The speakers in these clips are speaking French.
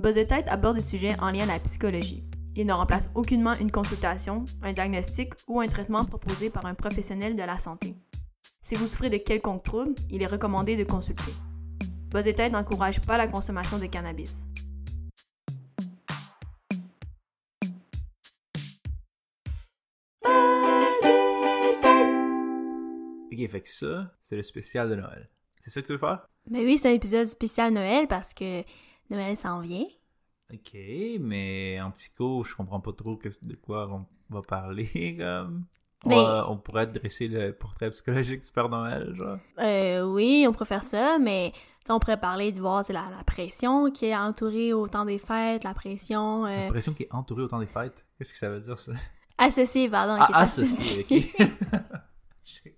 Buzz et Tête aborde des sujets en lien à la psychologie. Il ne remplace aucunement une consultation, un diagnostic ou un traitement proposé par un professionnel de la santé. Si vous souffrez de quelconque trouble, il est recommandé de consulter. Buzz et Tête n'encourage pas la consommation de cannabis. Ok, fait que ça, c'est le spécial de Noël. C'est ça que tu veux faire? Mais oui, c'est un épisode spécial Noël parce que Noël s'en vient. Ok, mais en psycho, je comprends pas trop que- de quoi on va parler, comme... Mais- va- on pourrait dresser le portrait psychologique du Père Noël, genre. Euh, oui, on pourrait faire ça, mais on pourrait parler du voir la, la pression qui est entourée au temps des fêtes, la pression euh, L'impression qu'il est entouré au temps des fêtes? Qu'est-ce que ça veut dire, ça? associée, pardon. Ah, qui est associé, ok. J'ai-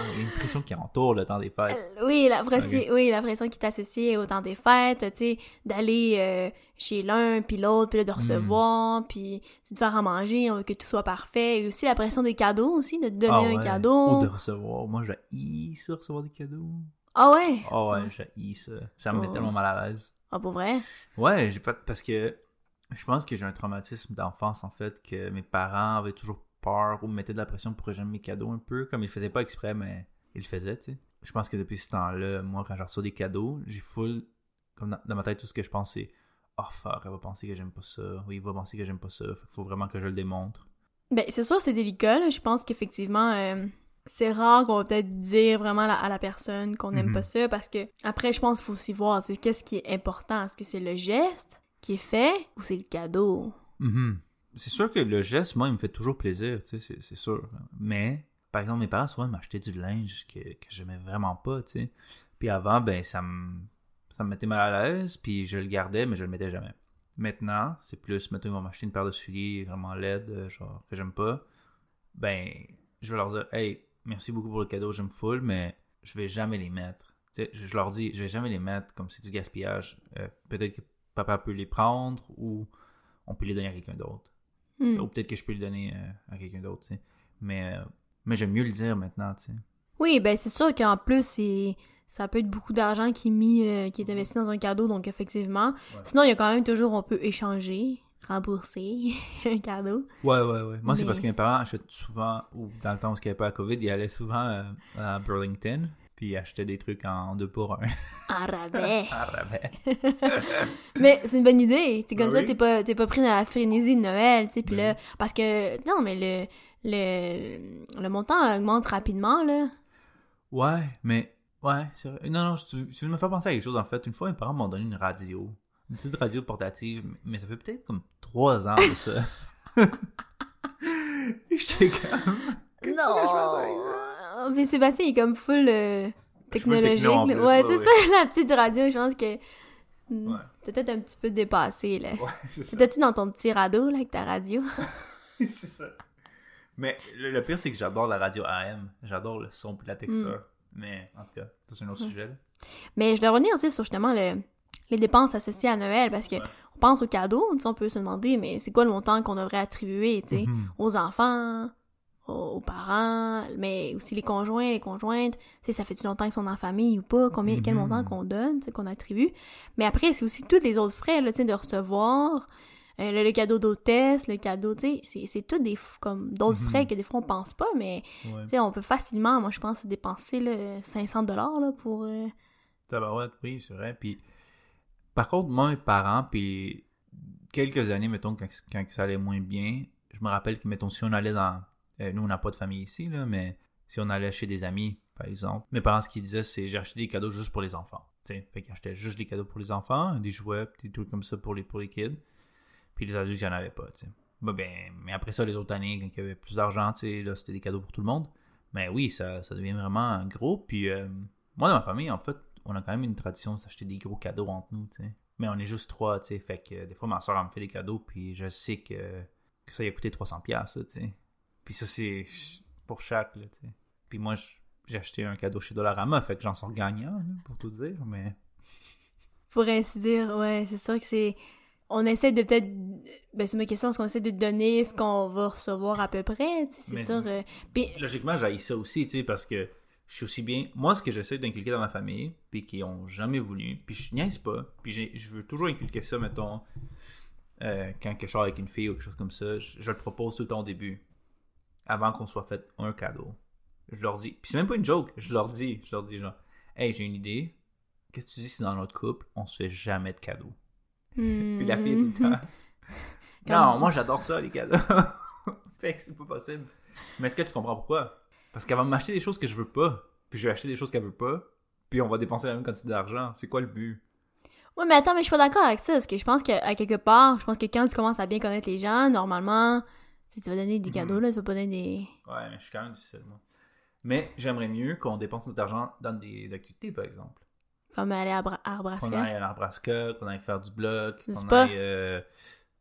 Ah, Il y a une pression qui entoure le temps des fêtes. Euh, Oui, la pression, oui, la pression qui est associée au temps des fêtes, tu sais, d'aller euh, chez l'un puis l'autre, puis là, de recevoir, puis de faire à manger, on veut que tout soit parfait, et aussi la pression des cadeaux aussi, de te donner Ah un cadeau. Ou de recevoir. Moi, j'ai ça, recevoir des cadeaux. Ah ouais? Ah ouais, j'ai ça. Ça me met Oh. tellement mal à l'aise. Ah pour vrai? Ouais, j'ai pas parce que je pense que j'ai un traumatisme d'enfance en fait que mes parents avaient toujours peur ou me mettaient de la pression pour que j'aime mes cadeaux un peu comme ils faisaient pas exprès mais ils le faisaient, tu sais. Je pense que depuis ce temps-là, moi quand je reçois des cadeaux, j'ai full comme dans, dans ma tête tout ce que je pense c'est oh fuck, elle va penser que j'aime pas ça, oui, il va penser que j'aime pas ça, fait qu'il faut vraiment que je le démontre. Ben, c'est sûr, c'est délicat, là. Je pense qu'effectivement, euh, c'est rare qu'on va peut-être dire vraiment à la personne qu'on n'aime Mhm. pas ça, parce que, après, je pense qu'il faut aussi voir, c'est qu'est-ce qui est important? Est-ce que c'est le geste qui est fait ou c'est le cadeau? Mhm. C'est sûr que le geste, moi, il me fait toujours plaisir, tu sais, c'est sûr. Mais, par exemple, mes parents, souvent, m'achetaient du linge que, que j'aimais vraiment pas, tu sais. Puis avant, ben, ça me, ça me mettait mal à l'aise, puis je le gardais, mais je le mettais jamais. Maintenant, c'est plus, mettons, ils vont m'acheter une paire de souliers vraiment laide, euh, genre, que j'aime pas. Ben, je vais leur dire, hey, merci beaucoup pour le cadeau, j'aime full, mais je vais jamais les mettre. Tu sais, je, leur dis, je vais jamais les mettre comme c'est du gaspillage. Euh, Peut-être que papa peut les prendre, ou on peut les donner à quelqu'un d'autre. Hmm. Ou peut-être que je peux le donner euh, à quelqu'un d'autre, tu sais. Mais, euh, mais j'aime mieux le dire maintenant, tu sais. Oui, ben, c'est sûr qu'en plus, c'est. Ça peut être beaucoup d'argent qui est mis, euh, qui est investi dans un cadeau, donc effectivement. Ouais. Sinon, il y a quand même toujours, on peut échanger, rembourser un cadeau. Ouais, ouais, ouais. Moi, c'est parce que mes parents achètent souvent, ou dans le temps où il n'y avait pas la COVID, ils allaient souvent euh, à Burlington, puis ils achetaient des trucs en deux pour un. En rabais. à rabais. Mais c'est une bonne idée. C'est comme Ben ça, t'es pas, t'es pas pris dans la frénésie de Noël, tu sais. Puis Ben là, parce que, non, mais le, le, le montant augmente rapidement, là. Ouais, mais, ouais, c'est vrai. Non, non, tu, tu veux me faire penser à quelque chose, en fait. Une fois, mes parents m'ont donné une radio. Une petite radio portative, mais ça fait peut-être comme trois ans de ça. J'étais comme... Qu'est-ce que je! Mais Sébastien, il est comme full euh, technologique. plus, ouais, c'est ouais. ça, la petite radio, je pense que. hmm, Ouais. T'es peut-être un petit peu dépassé, là. Ouais, c'est ça. T'étais-tu dans ton petit radeau, là, avec ta radio? c'est ça. Mais le, le pire, c'est que j'adore la radio AM. J'adore le son et la texture. Mais en tout cas, c'est un autre Mm. sujet. là. Mais je dois revenir, tu sais, sur justement le, les dépenses associées à Noël, parce que Ouais. on pense aux cadeaux, on peut se demander, mais c'est quoi le montant qu'on devrait attribuer, tu sais, Mhm. aux enfants, aux, parents, mais aussi les conjoints, les conjointes, tu ça fait-tu longtemps qu'ils sont en famille ou pas, combien, quel Mhm. montant qu'on donne, qu'on attribue? Mais après, c'est aussi tous les autres frais, là, de recevoir, euh, le, le cadeau d'hôtesse, le cadeau, tu sais, c'est- tout des, comme, d'autres Mhm. frais que des fois on pense pas, mais, Ouais. tu sais, on peut facilement, moi, je pense, dépenser, là, 500 dollars, pour... euh, Tabarouette, oui, c'est vrai. Puis, par contre, moi, mes parents, puis quelques années, mettons, quand, quand ça allait moins bien, je me rappelle que, mettons, si on allait dans... euh, nous, on n'a pas de famille ici, là, mais si on allait chez des amis, par exemple, mes parents, ce qu'ils disaient, c'est j'ai acheté des cadeaux juste pour les enfants. tu sais. Fait qu'ils achetaient juste des cadeaux pour les enfants, des jouets, des trucs comme ça pour les, pour les kids. Puis les adultes, il n'y pas, tu sais. Bah, ben, mais après ça, les autres années, quand il y avait plus d'argent, tu sais, c'était des cadeaux pour tout le monde. Mais oui, ça, ça devient vraiment gros. Puis euh, moi, dans ma famille, en fait, on a quand même une tradition de s'acheter des gros cadeaux entre nous, tu sais. Mais on est juste trois, tu sais. Fait que des fois, ma soeur, elle me fait des cadeaux, puis je sais que, que ça a coûté 300$, piastres, là, tu sais. Puis ça, c'est pour chaque, là, tu sais. Puis moi, j'ai acheté un cadeau chez Dollarama, fait que j'en sors gagnant, pour tout dire, mais... pour ainsi dire, ouais, c'est sûr que c'est. On essaie de peut-être. Ben, c'est ma question, est-ce qu'on essaie de donner ce qu'on va recevoir à peu près, tu sais, c'est sûr. euh, Logiquement, j'ai ça aussi, tu sais, parce que je suis aussi bien. Moi, ce que j'essaie d'inculquer dans ma famille, puis qui ont jamais voulu, puis je niaise pas, puis je veux toujours inculquer ça, mettons, euh, quand que je sors avec une fille ou quelque chose comme ça, je, je le propose tout le temps au début, avant qu'on soit fait un cadeau. Je leur dis, puis c'est même pas une joke, je leur dis, je leur dis genre, hey, j'ai une idée, qu'est-ce que tu dis si dans notre couple, on se fait jamais de cadeaux? Puis la fille tout le temps. non, moi j'adore ça, les cadeaux. fait que c'est pas possible. Mais est-ce que tu comprends pourquoi? Parce qu'elle va m'acheter des choses que je veux pas. Puis je vais acheter des choses qu'elle veut pas. Puis on va dépenser la même quantité d'argent. C'est quoi le but? Ouais, mais attends, mais je suis pas d'accord avec ça, parce que je pense qu'à quelque part, je pense que quand tu commences à bien connaître les gens, normalement, si tu vas donner des Mhm. cadeaux, là, tu vas pas donner des... Ouais, mais je suis quand même difficile, moi. Mais j'aimerais mieux qu'on dépense notre argent dans des activités, par exemple. Comme aller à, Bra- à Qu'on aille à qu'on aille faire du bloc, qu'on aille euh,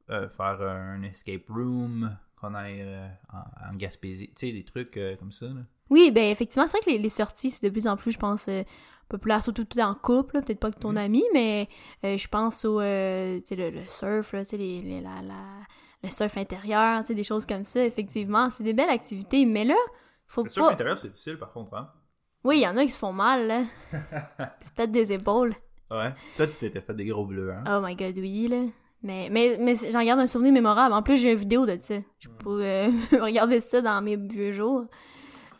euh, faire un escape room, qu'on aille euh, en, en Gaspésie. Tu sais, des trucs comme ça. Là. Oui, ben effectivement, c'est vrai que les, les sorties, c'est de plus en plus, je pense, euh, populaire, surtout tout en couple, peut-être pas avec ton Mhm. ami, mais je pense au, le, le surf, là, les, les- la, la- le surf intérieur, des choses comme ça, effectivement, c'est des belles activités, mais là, faut Le surf pas... intérieur, c'est difficile, par contre. Hein? Oui, il y en a qui se font mal, là. Ils se pètent des épaules. Ouais. Toi, tu t'étais fait des gros bleus, hein? Oh my god, oui, là. Mais, mais, mais j'en garde un souvenir mémorable. En plus, j'ai une vidéo de ça. Je peux euh, regarder ça dans mes vieux jours.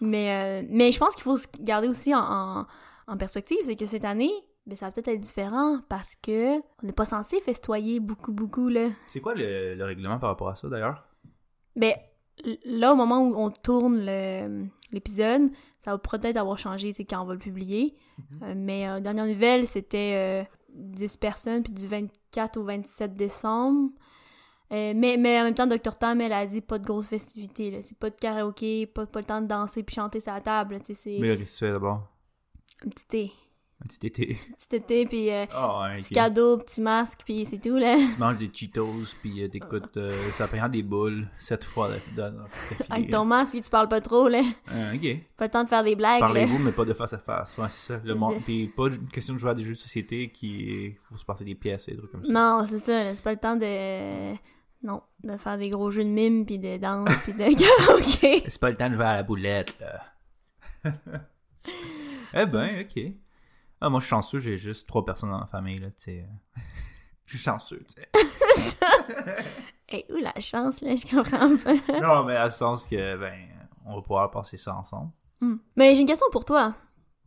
Mais, euh, mais je pense qu'il faut se garder aussi en, en, en perspective, c'est que cette année, ben, ça va peut-être être différent parce que on n'est pas censé festoyer beaucoup, beaucoup, là. C'est quoi le, le règlement par rapport à ça, d'ailleurs? Ben, là, au moment où on tourne le- l'épisode, ça va peut-être avoir changé, c'est quand on va le publier. Euh, mais euh, dernière nouvelle, c'était euh, 10 personnes, puis du 24 au 27 décembre. Euh, mais, mais en même temps, Dr. Tam, elle a dit pas de grosses festivités. C'est pas de karaoké, pas, pas le temps de danser puis chanter sur la table, là, Mais fais d'abord? un petit thé. Un petit été. Petit été, puis euh, Ah, petit cadeau, petit masque, puis c'est tout, là. Tu manges des Cheetos, puis euh, t'écoutes, euh, ça prend des boules, sept fois dans, dans Avec ton masque, puis tu parles pas trop, là. Euh, ok. Pas le temps de faire des blagues, là. Parlez-vous, mais pas de face à face. Ouais, c'est ça. Le monde. Puis pas une question de jouer à des jeux de société qui. faut se passer des pièces et des trucs comme ça. Non, c'est ça, là, c'est pas le temps de... Non, de faire des gros jeux de mime, puis de danse, puis de karaoké. C'est pas le temps de jouer à la boulette, là. eh ben, ok. Ah, moi, je suis chanceux, j'ai juste trois personnes dans ma famille, là, tu sais. Je suis chanceux, tu sais. c'est ça. Et où la chance, là, je comprends pas. non, mais à le sens que, ben, on va pouvoir passer ça ensemble. Hmm. Mais j'ai une question pour toi.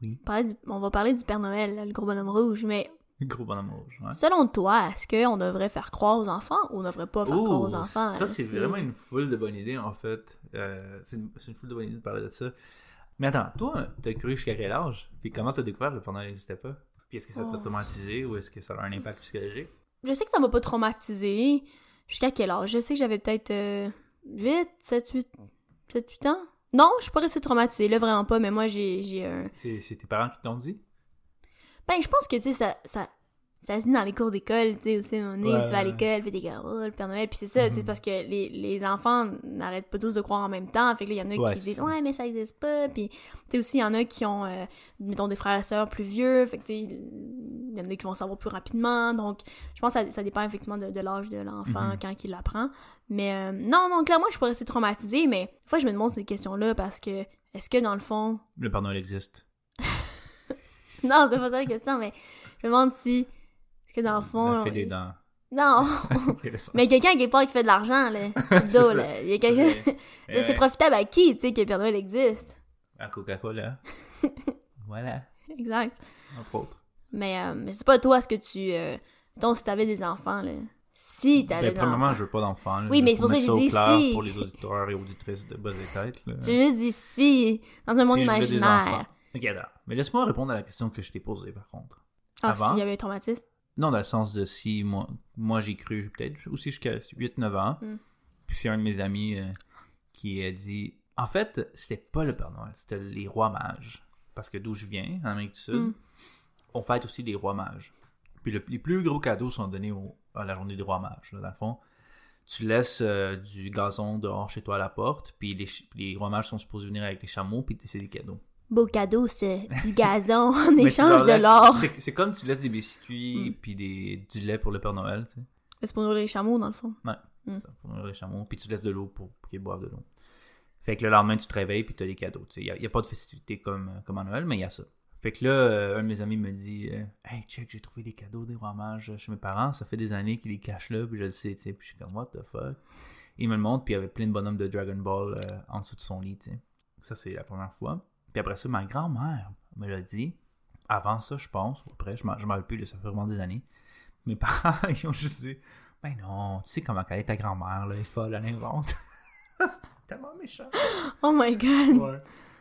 Oui. On va parler du Père Noël, là, le gros bonhomme rouge, mais Gros bonhomme rouge, ouais. selon toi, est-ce qu'on devrait faire croire aux enfants ou on devrait pas faire croire aux enfants? Ça, c'est vraiment une foule de bonnes idées, en fait. Euh, c'est une, c'est une foule de bonnes idées de parler de ça. Mais attends, toi, t'as cru jusqu'à quel âge? Puis comment t'as découvert que le Noël n'existait pas? Puis est-ce que ça t'a Oh. traumatisé ou est-ce que ça a un impact psychologique? Je sais que ça m'a pas traumatisé. Jusqu'à quel âge? Je sais que j'avais peut-être euh, 8, 7, 8, 7, 8 ans. Non, je suis pas restée traumatisée, là, vraiment pas, mais moi, j'ai un... C'est c'est tes parents qui t'ont dit? Ben, je pense que, tu sais, ça, ça, ça se dit dans les cours d'école, tu sais, aussi, moment donné, Ouais, tu vas à l'école, puis t'es comme, oh, le Père Noël, puis c'est ça, Mhm. c'est parce que les, les enfants n'arrêtent pas tous de croire en même temps, fait que là, il y en a Ouais, qui disent, ça. ouais, mais ça existe pas, puis, tu sais, aussi, il y en a qui ont, euh, mettons, des frères et sœurs plus vieux, fait que, tu sais, il y en a qui vont savoir plus rapidement, donc, je pense que ça, ça dépend effectivement de, de l'âge de l'enfant Mhm. quand il l'apprend, mais, euh, non, non, clairement, je pourrais rester traumatisée, mais, des fois, je me demande ces questions-là, parce que, est-ce que, dans le fond, Le Père Noël existe. non, c'est pas ça la question, mais je me demande si. Est-ce que dans le fond. La des dents. Non! Mais quelqu'un qui est pas qui fait de l'argent, là. C'est dos, là. Il y a quelqu'un. C'est- profitable à qui, tu sais, que Père Noël existe? À Coca-Cola. voilà, Exact. entre autres. Mais, euh, mais c'est pas toi ce que tu. Euh... Mettons, si t'avais des enfants, là. Si t'avais Ben, des premièrement, enfants. je veux pas d'enfants. Oui, mais c'est pour ça que j'ai dit si. Pour les auditeurs et auditrices de bas des têtes. là. J'ai juste dit si. Dans un monde Si des imaginaire. Ok, alors. Mais laisse-moi répondre à la question que je t'ai posée, par contre. Ah, s'il y avait un traumatisme. Non, dans le sens de si moi, moi j'ai cru, peut-être aussi jusqu'à 8-9 ans. Mm. Puis c'est un de mes amis euh, qui a dit. En fait, c'était pas le Père Noël, c'était les rois mages. Parce que d'où je viens, en Amérique du Sud, Mm. on fête aussi les rois mages. Puis le- les plus gros cadeaux sont donnés au- à la journée des rois mages. là, dans le fond, tu laisses euh, du gazon dehors chez toi à la porte, puis les, les rois mages sont supposés venir avec les chameaux, puis c'est des cadeaux. Beau cadeau, c'est du gazon en échange de l'or. C'est comme tu laisses des biscuits, Mm. puis des, du lait pour le Père Noël, tu sais. C'est pour nourrir les chameaux, dans le fond. Mm. Ça, pour nourrir les chameaux. Puis tu laisses de l'eau pour, pour qu'ils boivent de l'eau. Fait que le lendemain, tu te réveilles puis tu as des cadeaux. Il n'y a, a pas de festivité comme, comme à Noël, mais il y a ça. Fait que là, euh, un de mes amis me dit euh, Hey, check, j'ai trouvé des cadeaux des rois mages chez mes parents. Ça fait des années qu'ils les cachent là, puis je le sais, tu sais. Puis je suis comme, What the fuck? Il me le montre, puis il y avait plein de bonhommes de Dragon Ball euh, en dessous de son lit, tu sais. Ça, c'est la première fois. Puis après ça, ma grand-mère me l'a dit. Avant ça, je pense, ou après, je m'en rappelle plus, ça fait vraiment des années. Mes parents, ils ont juste dit Ben non, tu sais comment elle est ta grand-mère, là, elle est folle, elle invente. c'est tellement méchant. Oh my god. Ouais.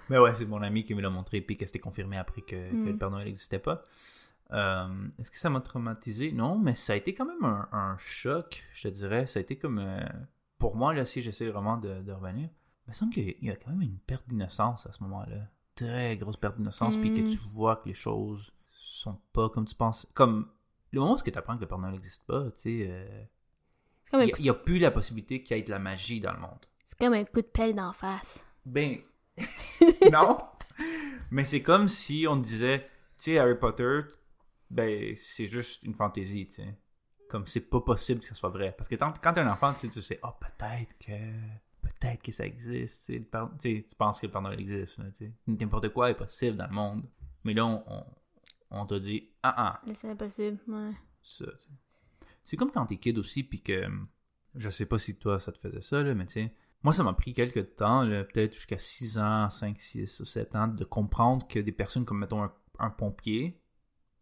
Mais ouais, c'est mon ami qui me l'a montré, puis que c'était confirmé après que, que le Mm. Père Noël n'existait pas. Euh, Est-ce que ça m'a traumatisé? Non, mais ça a été quand même un, un choc, je te dirais. Ça a été comme... euh, pour moi, là, si j'essaie vraiment de, de revenir, il me semble qu'il y a quand même une perte d'innocence à ce moment-là. Très grosse perte d'innocence, puis que Mm. tu vois que les choses sont pas comme tu penses. Comme le moment où tu apprends que le Père Noël n'existe pas, tu sais... euh, il coup- n'y a, plus la possibilité qu'il y ait de la magie dans le monde. c'est comme un coup de pelle d'en face. Ben, non. Mais c'est comme si on disait, tu sais, Harry Potter, ben, c'est juste une fantaisie, tu sais. Comme c'est pas possible que ça soit vrai. Parce que quand, quand t'es un enfant, tu sais, tu sais, oh, peut-être que. Peut-être que ça existe, tu penses que le Père Noël existe, là. N'importe quoi est possible dans le monde. Mais là, on, on, on t'a dit, ah ah, c'est impossible, ouais. ça. C'est comme quand t'es kid aussi, puis que. Je sais pas si toi, ça te faisait ça, là, mais tu sais. Moi, ça m'a pris quelques temps, là, peut-être jusqu'à 6 ans, 5, 6 ou 7 ans, de comprendre que des personnes comme, mettons, un, un pompier,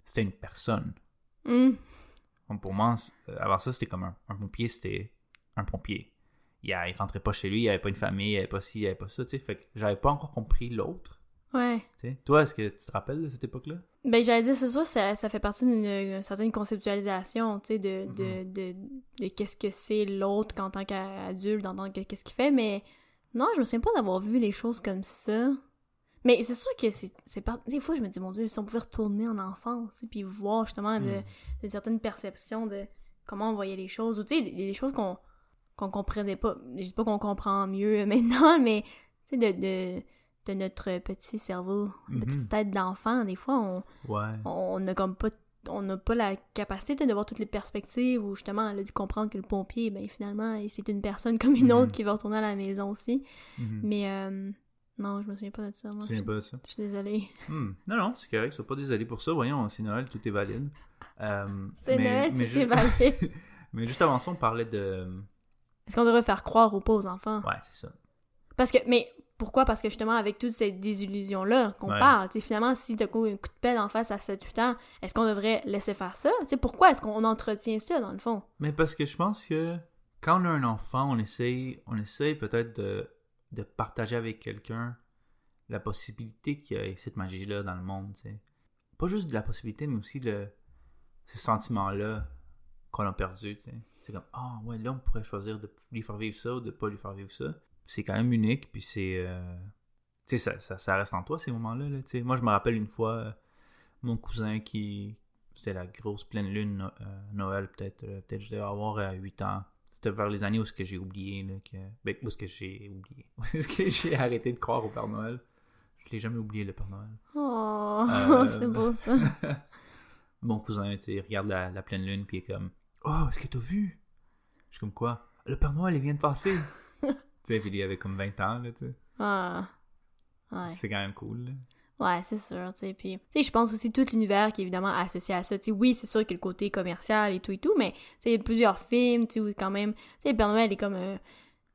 c'était une personne. Hum. Pour moi, euh, avant ça, c'était comme un, un pompier, c'était un pompier. Il, il rentrait pas chez lui, il avait pas une famille, il avait pas ci, il avait pas ça, tu sais. Fait que j'avais pas encore compris l'autre, Ouais. tu sais. Toi, est-ce que tu te rappelles de cette époque-là? Ben, j'allais dire, c'est sûr, ça, ça fait partie d'une une certaine conceptualisation, tu sais, de, de, de, de qu'est-ce que c'est l'autre en tant qu'adulte, en tant que qu'est-ce qu'il fait, mais non, je me souviens pas d'avoir vu les choses comme ça. Mais c'est sûr que c'est c'est pas... Des fois, je me dis, mon Dieu, si on pouvait retourner en enfance, sais, puis voir justement de, Mm. de certaines perceptions de comment on voyait les choses, ou tu sais, des, des choses qu'on qu'on comprenait pas. Je dis pas qu'on comprend mieux maintenant, mais tu sais, de, de, de notre petit cerveau, Mhm. petite tête d'enfant, des fois, on Ouais. on n'a comme pas on n'a pas la capacité de voir toutes les perspectives ou justement elle a dû comprendre que le pompier ben finalement c'est une personne comme une Mhm. autre qui va retourner à la maison aussi Mhm. mais euh, non je me souviens pas de ça moi je, pas de ça? je suis désolée Hmm. Non, non, c'est correct. Sois pas désolé pour ça. Voyons, c'est Noël, tout est valide. Euh, c'est Noël mais tu ju- t'es valé Mais juste avant ça, on parlait de. Est-ce qu'on devrait faire croire ou pas aux enfants? Ouais, c'est ça. parce que mais pourquoi? Parce que justement avec toute cette désillusion là qu'on Ouais. parle tu finalement si t'as un coup de pelle en face à 7-8 ans est-ce qu'on devrait laisser faire ça? Tu sais pourquoi est-ce qu'on entretient ça dans le fond? Mais parce que je pense que quand on a un enfant, on essaye, on essaye peut-être de, de partager avec quelqu'un la possibilité qu'il y ait cette magie-là dans le monde. tu sais. Pas juste de la possibilité, mais aussi le, ces sentiments-là qu'on a tu sais. C'est comme, ah ouais, là on pourrait choisir de lui faire vivre ça ou de pas lui faire vivre ça. C'est quand même unique, puis c'est. euh, tu sais, ça, ça, ça reste en toi ces moments-là. Là, tu sais. Moi, je me rappelle une fois, euh, mon cousin qui. C'était la grosse pleine lune, euh, Noël, peut-être. peut-être je devais avoir euh, 8 ans. C'était vers les années où ce que j'ai oublié. Là, que, ben, où ce que j'ai oublié. Où est-ce que j'ai arrêté de croire au Père Noël? Je l'ai jamais oublié, le Père Noël. oh c'est beau ça Mon cousin, tu sais, il regarde la, la pleine lune, puis il est comme Oh, est-ce que t'as vu? Je suis comme quoi? Le Père Noël, il vient de passer. tu sais, puis lui, il avait comme 20 ans, là, tu sais. ah ouais C'est quand même cool, là. Ouais, c'est sûr, tu sais. Puis, tu sais, je pense aussi tout l'univers qui est évidemment associé à ça. Tu sais, oui, c'est sûr que le côté commercial et tout et tout, mais, tu sais, il y a plusieurs films, tu sais, où quand même, tu sais, le Père Noël est comme un...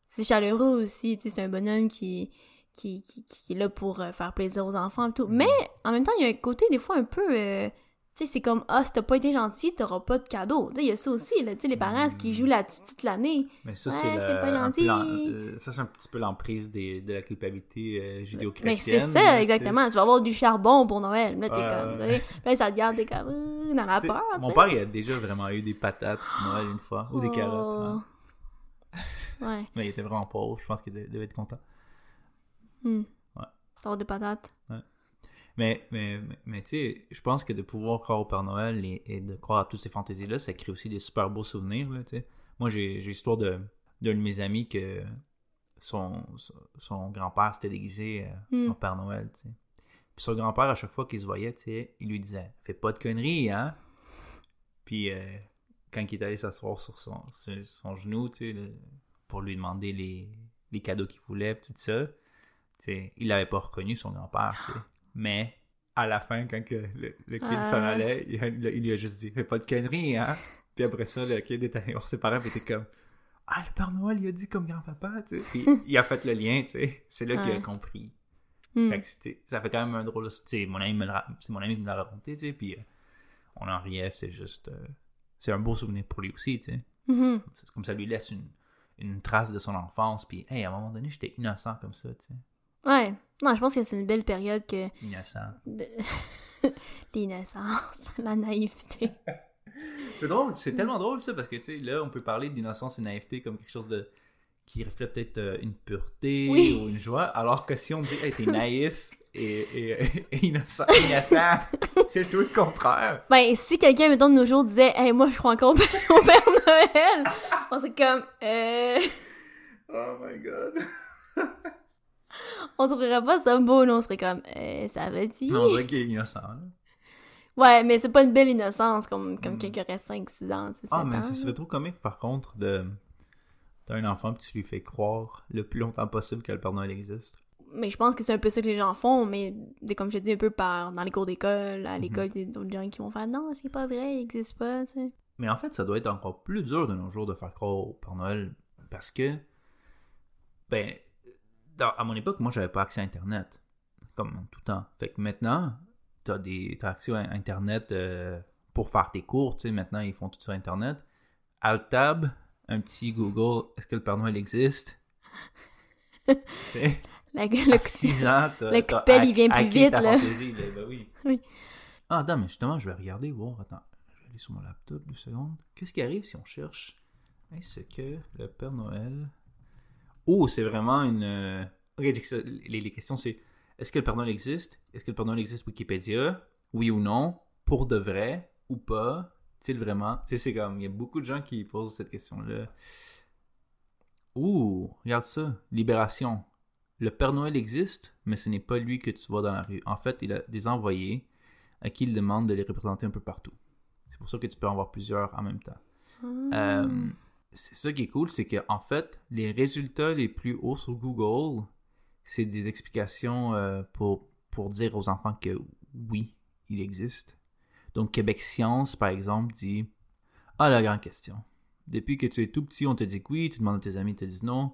C'est chaleureux aussi, tu sais, c'est un bonhomme qui, qui, qui, qui est là pour euh, faire plaisir aux enfants et tout. Mais, en même temps, il y a un côté, des fois, un peu... euh, tu sais, c'est comme, ah, si t'as pas été gentil, t'auras pas de cadeau. Tu sais, il y a ça aussi, là. Tu sais, les parents, ce qui jouent là-dessus toute l'année? Mais ça, Ouais, c'est le- pas gentil. euh, ça, c'est un petit peu l'emprise des- de la culpabilité euh, judéo-chrétienne. Mais c'est ça, exactement. Tu vas avoir du charbon pour Noël. Là, t'es Ouais, comme, ouais. tu sais. Ça te garde, t'es comme, dans la peur, Mon père, il a déjà vraiment eu des patates pour Noël une fois, ou des carottes. Oh. hein. Ouais. Mais il était vraiment pauvre, je pense qu'il devait être content. Hmm. Ouais. T'as des patates. Mais, mais, mais, mais tu sais, je pense que de pouvoir croire au Père Noël et, et de croire à toutes ces fantaisies-là, ça crée aussi des super beaux souvenirs, là, tu sais. Moi, j'ai l'histoire de- d'un de mes amis que son, son, grand-père s'était déguisé euh, Hmm. en Père Noël, tu sais. Puis son grand-père, à chaque fois qu'il se voyait, il lui disait « Fais pas de conneries, hein? » Puis euh, quand il est allé s'asseoir sur son, sur son genou, tu sais, le- pour lui demander les, les cadeaux qu'il voulait, tout ça. il l'avait pas reconnu, son grand-père. Mais à la fin, quand que le, le kid s'en Ah. allait, il, il lui a juste dit Fais pas de conneries, hein Puis après ça, le kid est allé voir ses parents, puis il était comme Ah, le Père Noël, il a dit comme grand-papa, tu sais. Puis il a fait le lien, tu sais. C'est là qu'il a compris. Hmm. Fait que ça fait quand même un drôle. Sais, mon ami c'est mon ami qui me l'a raconté, tu sais. Puis euh, on en riait, c'est juste. euh, c'est un beau souvenir pour lui aussi, tu sais. Mhm. C'est comme ça lui laisse une, une trace de son enfance. Puis, hey, à un moment donné, j'étais innocent comme ça, tu sais. Ouais. Non, je pense que c'est une belle période que. Innocent. de- L'innocence, la naïveté. C'est drôle, c'est tellement drôle ça, parce que, tu sais, là, on peut parler d'innocence et naïveté comme quelque chose de qui reflète peut-être euh, une pureté Oui. ou une joie, alors que si on dit, hey, t'es naïf et, et- et innocent, innocent c'est tout le contraire. Ben, si quelqu'un, mettons, de nos jours disait, hey, moi, je crois encore au Père au Père Noël, on serait comme, euh. Oh my god. On trouverait pas ça beau, là. On serait comme, euh, ça va dire. Non, on dirait qu'il est innocent, là. Ouais, mais c'est pas une belle innocence comme, comme Mm. quelqu'un qui aurait 5-6 ans, Ah, 7 mais ce serait trop comique, par contre, de... T'as un enfant, puis tu lui fais croire le plus longtemps possible que le Père Noël existe. Mais je pense que c'est un peu ça que les gens font, mais comme je dis, un peu par dans les cours d'école, à l'école, il y a d'autres gens qui vont faire non, c'est pas vrai, il existe pas, tu sais. Mais en fait, ça doit être encore plus dur de nos jours de faire croire au Père Noël parce que, ben, dans- à mon époque, moi, j'avais pas accès à Internet, comme tout temps. Fait que maintenant, t'as des, t'as accès à Internet euh, pour faire tes cours, tu sais. Maintenant, ils font tout sur Internet. Altab, un petit Google, est-ce que le Père Noël existe? tu sais, La- le- à 6 ans, t'as. le t'as coupel, il vient plus vite, ta là. fantaisie, là, ben oui. Oui. Ah, non, mais justement, je vais regarder, voir. Attends, je vais aller sur mon laptop deux secondes. Qu'est-ce qui arrive si on cherche? Est-ce que le Père Noël. Oh, c'est vraiment une. euh, Ok, les, questions, c'est est-ce que le Père Noël existe? Est-ce que le Père Noël existe Wikipédia? Oui ou non? Pour de vrai ou pas? Est-il vraiment? Tu sais, c'est comme. Il y a beaucoup de gens qui posent cette question-là. Ouh, regarde ça. Libération. Le Père Noël existe, mais ce n'est pas lui que tu vois dans la rue. En fait, il a des envoyés à qui il demande de les représenter un peu partout. C'est pour ça que tu peux en voir plusieurs en même temps. Euh, c'est ça qui est cool, c'est que en fait, les résultats les plus hauts sur Google, c'est des explications euh, pour, pour dire aux enfants que oui, il existe. Donc, Québec Science, par exemple, dit Ah, la grande question. Depuis que tu es tout petit, on te dit que oui, tu demandes à tes amis, ils te disent non.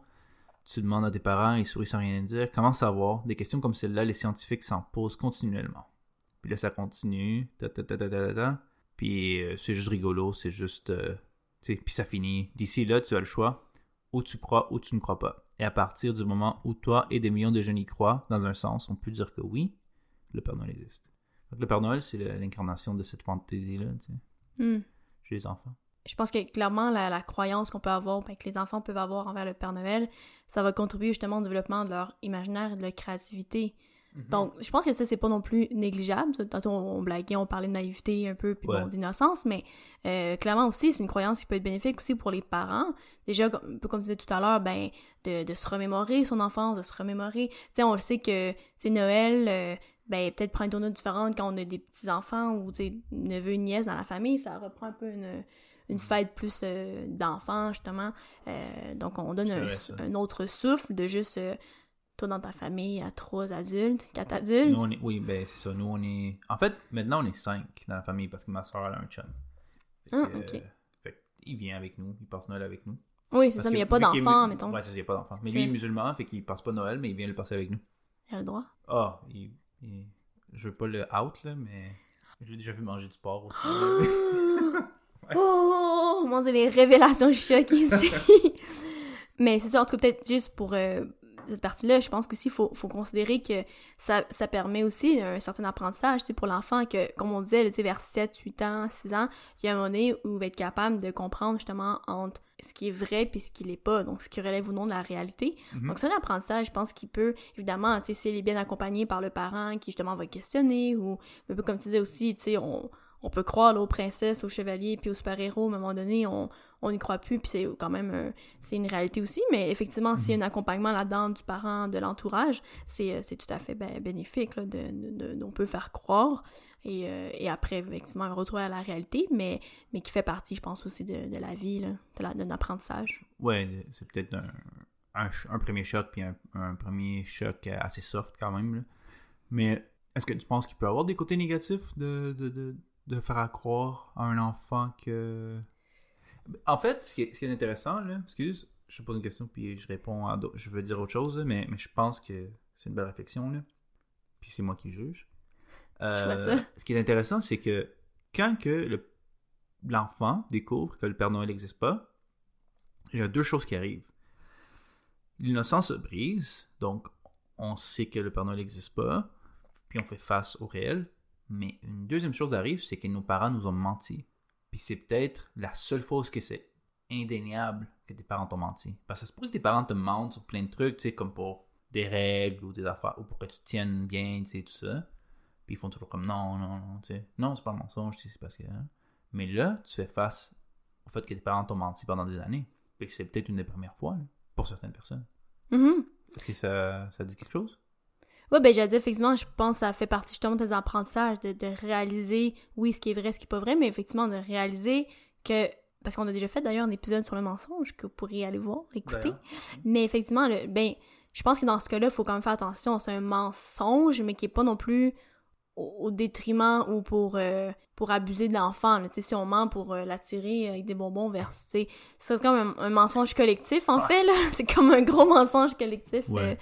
Tu demandes à tes parents, ils sourient sans rien dire. Comment savoir? Des questions comme celle-là, les scientifiques s'en posent continuellement. Puis là, ça continue. Ta, ta, ta, ta, ta, ta, ta. Puis euh, c'est juste rigolo, c'est juste. euh, puis ça finit. D'ici là, tu as le choix. Ou tu crois ou tu ne crois pas. Et à partir du moment où toi et des millions de jeunes y croient, dans un sens, on peut dire que oui, le Père Noël existe. Donc le Père Noël, c'est l'incarnation de cette fantaisie-là, tu sais, Hmm. chez les enfants. Je pense que clairement, la, la croyance qu'on peut avoir, ben, que les enfants peuvent avoir envers le Père Noël, ça va contribuer justement au développement de leur imaginaire et de leur créativité. Donc, je pense que ça, c'est pas non plus négligeable. Tantôt, on, on blaguait, on parlait de naïveté un peu, puis Ouais. bon, d'innocence, mais euh, clairement aussi, c'est une croyance qui peut être bénéfique aussi pour les parents. Déjà, un peu comme tu disais tout à l'heure, ben, de, de se remémorer son enfance, de se remémorer. Tu sais, on le sait que, sais, Noël, euh, ben, peut-être prend une tournure différente quand on a des petits-enfants ou, tu sais, neveux, nièces dans la famille. Ça reprend un peu une, une fête plus euh, d'enfants, justement. Euh, donc, on donne C'est un, autre souffle de juste... euh, toi dans ta famille à trois adultes, quatre adultes? Nous, on est, oui, ben c'est ça. Nous, on est. En fait, maintenant, on est cinq dans la famille parce que ma soeur, elle a un chum. Fait Ah, que, ok. euh, fait il vient avec nous, il passe Noël avec nous. Oui, c'est ça, mais il n'y a pas mu- mettons. Ouais, c'est ça, il n'y a pas d'enfants. Mais lui, il est musulman, fait qu'il passe pas Noël, mais il vient le passer avec nous. Il a le droit? Ah, il, il- je veux pas le out, là, mais je l'ai déjà vu manger du porc aussi. Oh, mon dieu, les révélations choc ici. Mais c'est ça, en tout cas, peut-être juste pour euh, cette partie-là, je pense qu'aussi, il faut, faut considérer que ça, ça permet aussi un certain apprentissage pour l'enfant, que, comme on disait, vers 7, 8 ans, 6 ans, il y a un moment donné où il va être capable de comprendre justement entre ce qui est vrai puis ce qui l'est pas, donc ce qui relève ou non de la réalité. Mhm. Donc, c'est un apprentissage, je pense, qui peut, évidemment, s'il est bien accompagné par le parent qui, justement, va questionner, ou, un peu comme tu disais aussi, tu sais, on, on peut croire là, aux princesses, aux chevaliers, puis aux super-héros, à un moment donné, on on n'y croit plus, puis c'est quand même c'est une réalité aussi, mais effectivement, s'il y a un accompagnement là-dedans du parent, de l'entourage, c'est euh, tout à fait ben, bénéfique, là, de, de- de- on peut faire croire, et, euh, et après, effectivement, un retour à la réalité, mais, mais qui fait partie, je pense, aussi de, de la vie, là, de la- d'un apprentissage. Ouais, c'est peut-être un, un, premier choc, puis un, un premier choc euh, assez soft quand même. là. Mais est-ce que tu penses qu'il peut avoir des côtés négatifs de, de, de, de faire croire à un enfant que. En fait, ce qui est, ce qui est intéressant, là, excuse, je te pose une question, puis je réponds à d'autres. Je veux dire autre chose, mais, mais je pense que c'est une belle réflexion, là. Puis c'est moi qui juge. Euh, Je vois ça. Ce qui est intéressant, c'est que quand que le- l'enfant découvre que le Père Noël n'existe pas, il y a deux choses qui arrivent. L'innocence se brise, donc on sait que le Père Noël n'existe pas, puis on fait face au réel. Mais une deuxième chose arrive, c'est que nos parents nous ont menti. Puis c'est peut-être la seule fois que c'est indéniable que tes parents t'ont menti. Parce que c'est pour que tes parents te mentent sur plein de trucs, tu sais, comme pour des règles ou des affaires, ou pour que tu te tiennes bien, tu sais, tout ça. Puis ils font toujours comme non, non, non, tu sais. Non, c'est pas un mensonge, tu sais, c'est parce que. hein. Mais là, tu fais face au fait que tes parents t'ont menti pendant des années. Puis c'est peut-être une des premières fois, là, pour certaines personnes. Mhm. Est-ce que ça, ça dit quelque chose? Ouais, ben, j'allais dire, effectivement, je pense que ça fait partie justement des apprentissages, de, de réaliser, oui, ce qui est vrai, ce qui est pas vrai, mais effectivement, de réaliser que, parce qu'on a déjà fait d'ailleurs un épisode sur le mensonge que vous pourriez aller voir, écouter. Mais effectivement, le, ben, je pense que dans ce cas-là, il faut quand même faire attention. C'est un mensonge, mais qui est pas non plus au, détriment ou pour, euh, pour abuser de l'enfant. Si on ment pour euh, l'attirer avec des bonbons vers... tu sais, C'est comme un, un mensonge collectif, en fait. C'est comme un gros mensonge collectif. Ouais. euh,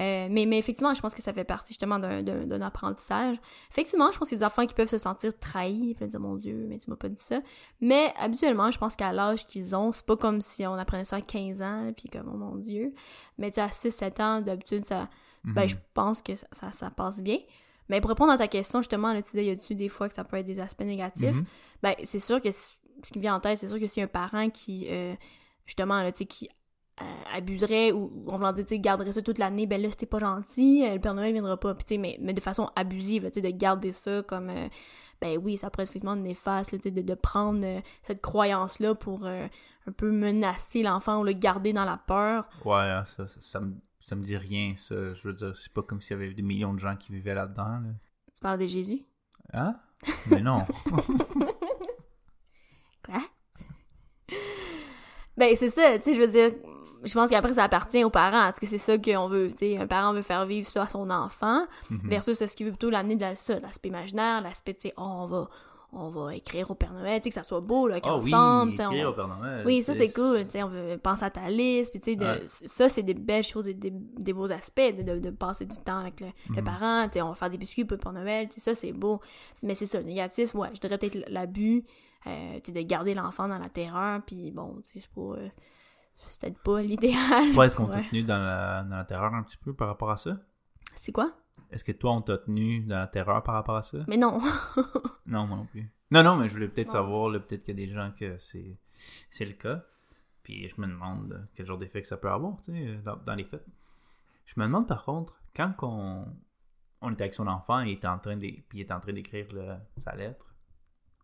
euh, mais, mais effectivement, je pense que ça fait partie justement d'un- apprentissage. Effectivement, je pense qu'il y a des enfants qui peuvent se sentir trahis, puis dire mon Dieu, mais tu m'as pas dit ça. Mais habituellement, je pense qu'à l'âge qu'ils ont, c'est pas comme si on apprenait ça à 15 ans, puis comme oh mon Dieu. Mais tu sais, à 6-7 ans, d'habitude, ça, ben, Mhm. je pense que ça, ça, ça passe bien. Mais pour répondre à ta question, justement, là, tu disais, y a-tu des fois que ça peut être des aspects négatifs? Mhm. Ben, c'est sûr que ce qui me vient en tête, c'est sûr que si un parent qui, euh, justement, là, tu sais, qui euh, abuserait ou, on va dire, tu sais, garderait ça toute l'année, ben là, c'était pas gentil, euh, le Père Noël viendra pas. Puis, tu sais, mais, mais de façon abusive, tu sais, de garder ça comme, euh, ben oui, ça pourrait être effectivement néfaste, tu sais, de, de prendre cette croyance-là pour un peu menacer l'enfant ou le garder dans la peur. Ouais, hein, ça, ça, ça me, ça me dit rien, ça. Je veux dire, c'est pas comme s'il y avait des millions de gens qui vivaient là-dedans. Là. Tu parles de Jésus? Hein? Mais non. Quoi? ben, c'est ça, tu sais, je veux dire, je pense qu'après, ça appartient aux parents. Est-ce que c'est ça qu'on veut, tu sais, un parent veut faire vivre ça à son enfant, Mhm. versus est-ce qu'il veut plutôt l'amener de l'aspect imaginaire, l'aspect, tu sais, oh, on va, on va écrire au Père Noël, tu sais, que ça soit beau, là, Ah oui, qu'ensemble, tu sais, écrire on- au Père Noël. Oui, ça, c'était cool, tu sais, on veut penser à ta liste, puis tu sais, de- Ouais. ça, c'est des belles choses, des, des- des beaux aspects, de, de- de passer du temps avec le, le parent, tu sais, on va faire des biscuits pour le Père Noël, tu sais, ça, c'est beau. Mais c'est ça, négatif, ouais, je dirais peut-être l'abus, euh, tu sais, de garder l'enfant dans la terreur, puis bon, tu sais, c'est pas... euh, c'est peut-être pas l'idéal. Toi, est-ce qu'on Ouais. tenu dans la, dans la terreur un petit peu par rapport à ça? C'est quoi? Est-ce que toi, on t'a tenu dans la terreur par rapport à ça? Mais non. Non, moi non plus. Non, non, mais je voulais peut-être Ouais. savoir, là, peut-être qu'il y a des gens que c'est, c'est le cas. Puis je me demande quel genre d'effet que ça peut avoir, tu sais, euh, dans, dans les faits. Je me demande par contre, quand on, on était avec son enfant et il était en train de, puis il était en train d'écrire sa lettre,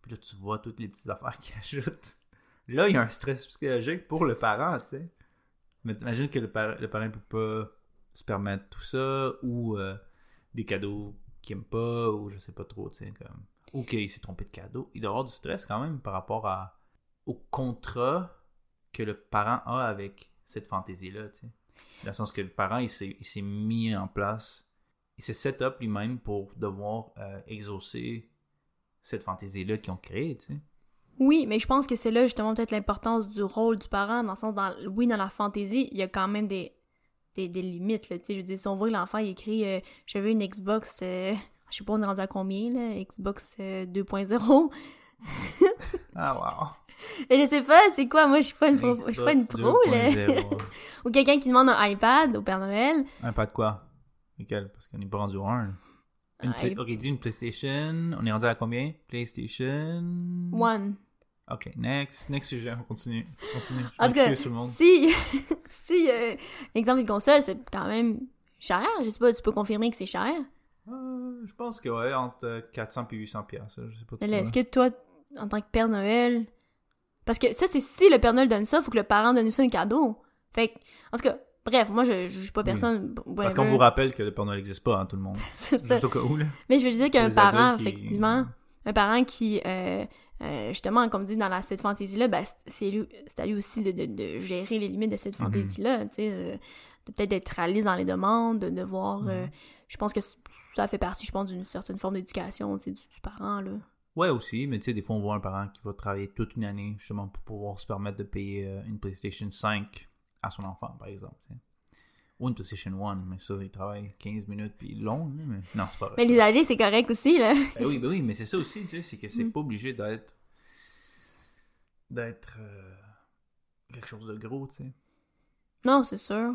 puis là tu vois toutes les petites affaires qu'il ajoute. Là, il y a un stress psychologique pour le parent, tu sais. Mais t'imagines que le, par- le parent peut pas se permettre tout ça, ou euh, des cadeaux qu'il aime pas, ou je sais pas trop, tu sais, comme ou qu'il s'est trompé de cadeau, il doit avoir du stress quand même par rapport à, au contrat que le parent a avec cette fantaisie-là, tu sais. Dans le sens que le parent, il s'est, il s'est mis en place, il s'est set up lui-même pour devoir euh, exaucer cette fantaisie-là qu'ils ont créée, tu sais. Oui, mais je pense que c'est là justement peut-être l'importance du rôle du parent, dans le sens, oui, dans la fantaisie, il y a quand même des, des, des limites, là, tu sais, je veux dire, si on voit que l'enfant, il écrit euh, Je veux une Xbox, euh, je sais pas, on est rendu à combien, là, Xbox euh, 2.0 », Ah, wow! Et je sais pas, c'est quoi, moi, je suis pas une pro, je suis pas une pro, là. 2.0. Ou quelqu'un qui demande un iPad au Père Noël. Un de quoi? Lequel? Parce qu'on n'est pas rendu au 1. Une Un Ok, dis une PlayStation. On est rendu à combien? PlayStation. One. Ok, next. Next sujet, on continue. Continue. Je En tout cas, m'excuse tout le monde. si, si euh, exemple une console, c'est quand même cher. Je sais pas, tu peux confirmer que c'est cher? Euh, je pense que ouais, entre 400 et 800 pièces. Je sais pas Mais là, est-ce que toi, en tant que Père Noël... Parce que ça, c'est si le Père Noël donne ça, faut que le parent donne ça un cadeau. Fait que, en tout cas, bref, moi, je je juge pas Oui. personne. Parce qu'on vous rappelle que le Père Noël n'existe pas, hein, tout le monde. C'est ça. Juste au cas où, là. Mais je veux dire qu'un parent, qui- effectivement, un parent qui euh, euh, justement, comme dit dans la, cette fantaisie-là, ben, c'est à lui aussi de, de, de, gérer les limites de cette Mhm. fantaisie-là, tu sais, euh, de peut-être être à l'aise dans les demandes, de, de voir... Mhm. euh, je pense que ça fait partie, je pense, d'une certaine forme d'éducation, du, du parent, là. Ouais, aussi, mais tu sais, des fois, on voit un parent qui va travailler toute une année justement pour pouvoir se permettre de payer une PlayStation 5 à son enfant, par exemple. Ou une PlayStation 1, mais ça, il travaille 15 minutes puis long, là, mais non, c'est pas vrai. Mais les âgés, c'est correct aussi, là. Ben oui, ben oui, mais c'est ça aussi, tu sais, c'est que c'est Mm. pas obligé d'être. d'être. euh, quelque chose de gros, tu sais. Non, c'est sûr.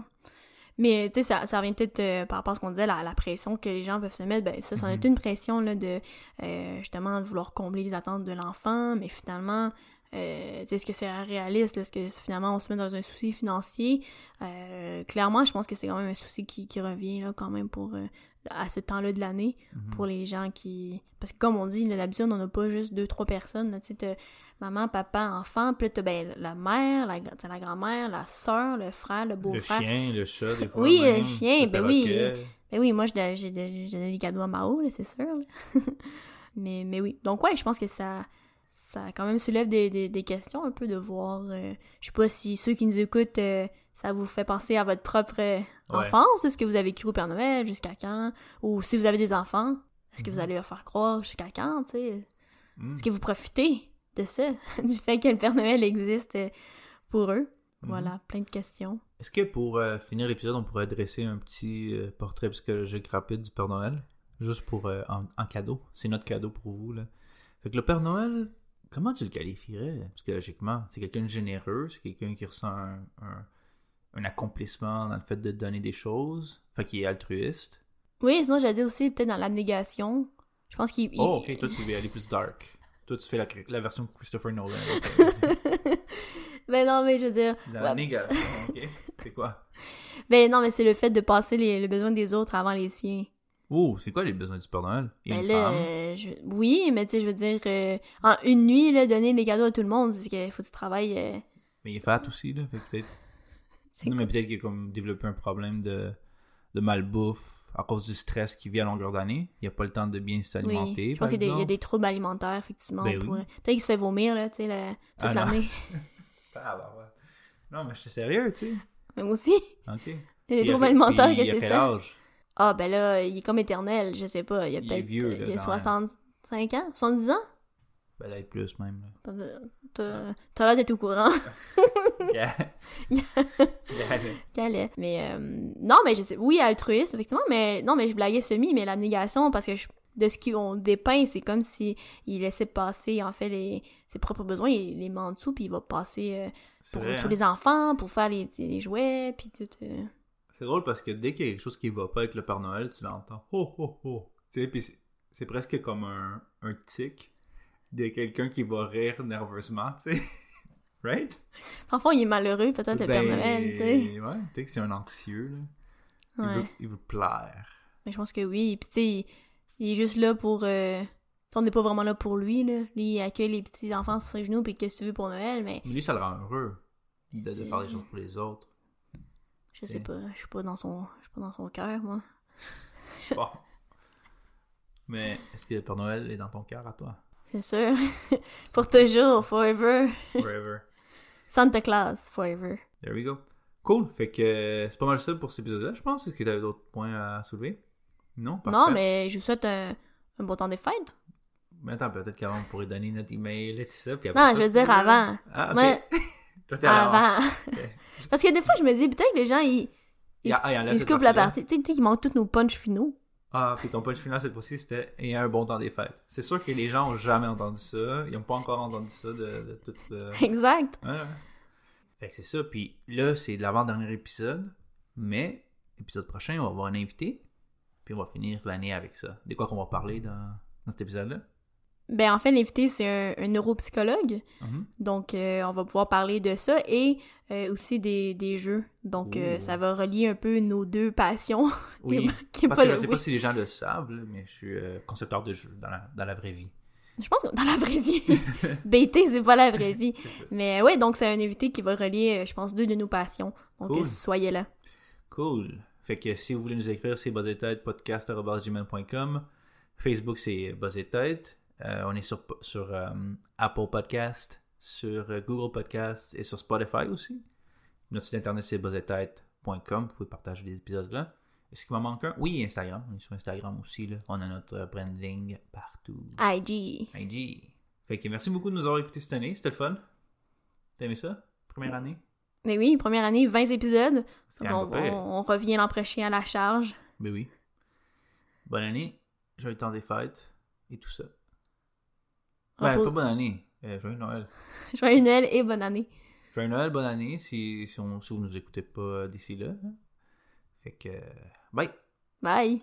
Mais tu sais, ça, ça revient peut-être euh, par rapport à ce qu'on disait, la, la pression que les gens peuvent se mettre. Ben, ça, ça en est une pression là, de euh, justement de vouloir combler les attentes de l'enfant, mais finalement, euh, est-ce que c'est réaliste? Est-ce que finalement on se met dans un souci financier? Euh, clairement, je pense que c'est quand même un souci qui, qui revient là, quand même pour euh, à ce temps-là de l'année Mhm. pour les gens qui. Parce que comme on dit, d'habitude, on n'a pas juste deux, trois personnes. Tu sais, maman, papa, enfant, puis là, ben, la mère, la, grand-mère, la soeur, le frère, le Le beau-frère. chien, le chat, des fois. Oui, même, le chien, le ben oui. Ben oui, moi, j'ai don- j'ai donné des cadeaux à Mao, c'est sûr. mais, mais oui. Donc, ouais, je pense que ça, ça quand même soulève des, des, des questions un peu de voir. euh, je sais pas si ceux qui nous écoutent, euh, ça vous fait penser à votre propre euh, enfance, ce que vous avez cru au Père Noël, jusqu'à quand? Ou si vous avez des enfants, est-ce que vous Mhm. allez leur faire croire jusqu'à quand, tu sais? Mm. Est-ce que vous profitez de ça, du fait que le Père Noël existe euh, pour eux? Mhm. Voilà, plein de questions. Est-ce que pour finir l'épisode, on pourrait dresser un petit portrait psychologique rapide du Père Noël? Juste pour en, en cadeau. C'est notre cadeau pour vous. Là. Fait que le Père Noël, comment tu le qualifierais? Psychologiquement C'est quelqu'un de généreux, c'est quelqu'un qui ressent un, un, un accomplissement dans le fait de donner des choses, fait qu'il est altruiste. Oui, sinon j'allais dire aussi peut-être dans l'abnégation. Je pense qu'il... Oh, ok, toi tu veux aller plus dark. Toi tu fais la, la version Christopher Nolan. vas-y. ben non, mais je veux dire... Dans ouais. la négation, ok. C'est quoi? Ben non, mais c'est le fait de passer les, les besoins des autres avant les siens. Oh, c'est quoi les besoins du Père Noël? Ben une là, femme. euh, je- oui, mais tu sais, je veux dire, euh, en une nuit, là, donner des cadeaux à tout le monde, c'est qu'il faut que tu travailles... euh, Mais il est fat aussi, là. Fait peut-être. Non, mais peut-être qu'il a comme développé un problème de, de malbouffe à cause du stress qui vit à longueur d'année. Il a pas le temps de bien Oui, s'alimenter. je pense qu'il y, a des- troubles alimentaires, effectivement. Ben pour- oui. Peut-être qu'il se fait vomir, là, tu sais, la- toute Ah, l'année. Ah, bah ouais. Non, mais je suis sérieux, tu sais. Moi aussi, Ok. il y a des troubles alimentaires, que il a c'est quel ça. âge? Ah, ben là, il est comme éternel, je sais pas. Il a Il est peut-être. il y a quand même. 65 ans 70 ans? Ben, peut-être plus même. T'as l'air d'être au courant. Yeah. Yeah. Mais euh, non, mais je sais. Oui, altruiste, effectivement, mais non, mais je blaguais semi, mais la négation, parce que je- de ce qu'on dépeint, c'est comme si il laissait passer, en fait, les, ses propres besoins, il les met en dessous, puis il va passer euh, pour vrai, tous hein. les enfants, pour faire les, les jouets, puis tout. euh. C'est drôle parce que dès qu'il y a quelque chose qui va pas avec le Père Noël, tu l'entends. Oh, oh, oh. Tu sais, puis c'est- presque comme un, un tic de quelqu'un qui va rire nerveusement, tu sais. right? Fond, il est malheureux, peut-être, le Père Ben, Noël, tu sais. Ouais, peut-être que c'est un anxieux, là. Il, veut, il veut plaire. Mais je pense que oui. Puis tu sais, il, il est juste là pour. Euh... On n'est pas vraiment là pour lui, là. Lui, il accueille les petits enfants sur ses genoux, puis qu'est-ce que tu veux pour Noël, mais Mais lui, ça le rend heureux de, de faire des choses pour les autres. Je sais pas. Je suis pas dans son. Je suis pas dans son cœur, moi. Bon. Mais est-ce que le Père Noël est dans ton cœur à toi? C'est sûr. pour toujours, forever. Forever. Santa Claus, forever. There we go. Cool. Fait que euh, c'est pas mal ça pour cet épisode-là, je pense. Est-ce que tu avais d'autres points à soulever? Non? Parfait. Non, mais je vous souhaite un, un bon temps des fêtes. Mais attends, peut-être qu'avant, on pourrait donner notre email et tout ça. Puis après Non, ça, je veux dire avant. Ah, Toi, t'es avant. Parce que des fois, je me dis, que les gens, ils, ah, ils se coupent la partie. Tu sais, ils manquent tous nos punchs finaux. Ah, puis ton punch final cette fois-ci, c'était Et un bon temps des fêtes. C'est sûr que les gens ont jamais entendu ça. Ils ont pas encore entendu ça de, de tout. euh, Exact. Ouais, ouais. Fait que c'est ça. Puis là, c'est l'avant-dernier épisode. Mais, épisode prochain, on va avoir un invité. Puis on va finir l'année avec ça. De quoi qu'on va parler dans, dans cet épisode-là? Ben, en fait, l'invité, c'est un, un neuropsychologue. Mhm. Donc, euh, on va pouvoir parler de ça et euh, aussi des, des jeux. Donc, euh, ça va relier un peu nos deux passions. Oui. qui Parce pas que je le- sais pas si les gens le savent, là, mais je suis concepteur de jeux dans la, dans la vraie vie. Je pense que dans la vraie vie. BT, c'est pas la vraie vie. Mais oui, donc c'est un invité qui va relier, je pense, deux de nos passions. Donc, Cool. soyez là. Cool. Fait que si vous voulez nous écrire, c'est buzzetête podcast.gmail.com. Facebook, c'est buzzetête. Euh, on est sur, sur euh, Apple Podcast, sur euh, Google Podcast et sur Spotify aussi. Notre site internet c'est buzzetête.com. Vous pouvez partager les épisodes là. Est-ce qu'il m'en manque un? Oui, Instagram. On est sur Instagram aussi. Là. On a notre branding partout. IG. IG. Fait que merci beaucoup de nous avoir écoutés cette année. C'était le fun. T'as aimé ça? Première année? Mais oui, première année, 20 épisodes. on, revient l'an prochain à la charge. Ben oui. Bonne année. Joyeux temps des fêtes. Et tout ça. Pas bonne année. Euh, joyeux Noël. Joyeux Noël et bonne année. Joyeux Noël, bonne année si, si, on, si vous nous écoutez pas d'ici là. hein. Fait que. Bye! Bye.